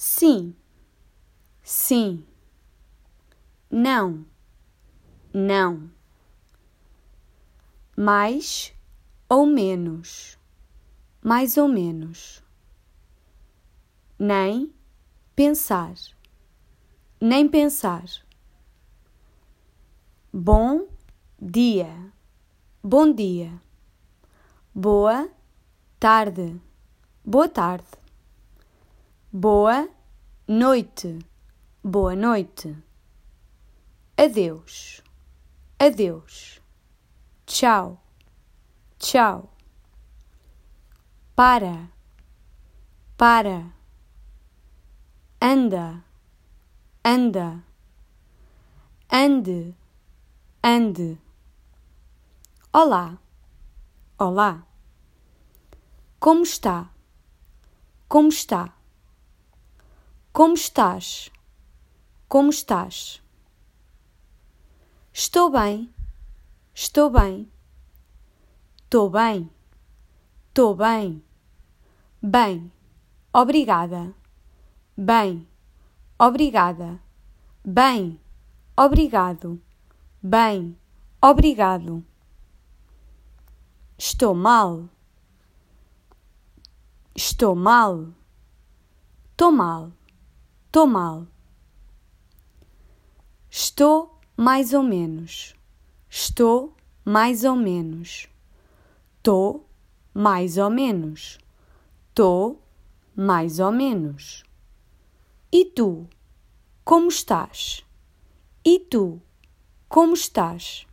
Sim, sim. Não, não. Mais ou menos, mais ou menos. Nem pensar, nem pensar. Bom dia, bom dia. Boa tarde, boa tarde. Boa noite, boa noite. Adeus, adeus. Tchau, tchau. Para, para. Anda, anda. Ande, ande. Olá, olá. Como está? Como está? Como estás? Como estás? Estou bem. Estou bem. Estou bem. Estou bem. Bem. Obrigada. Bem. Obrigada. Bem. Obrigado. Bem. Obrigado. Estou mal. Estou mal. Estou mal. Estou mal. Estou mais ou menos. Estou mais ou menos. Estou mais ou menos. Estou mais ou menos. E tu? Como estás? E tu? Como estás?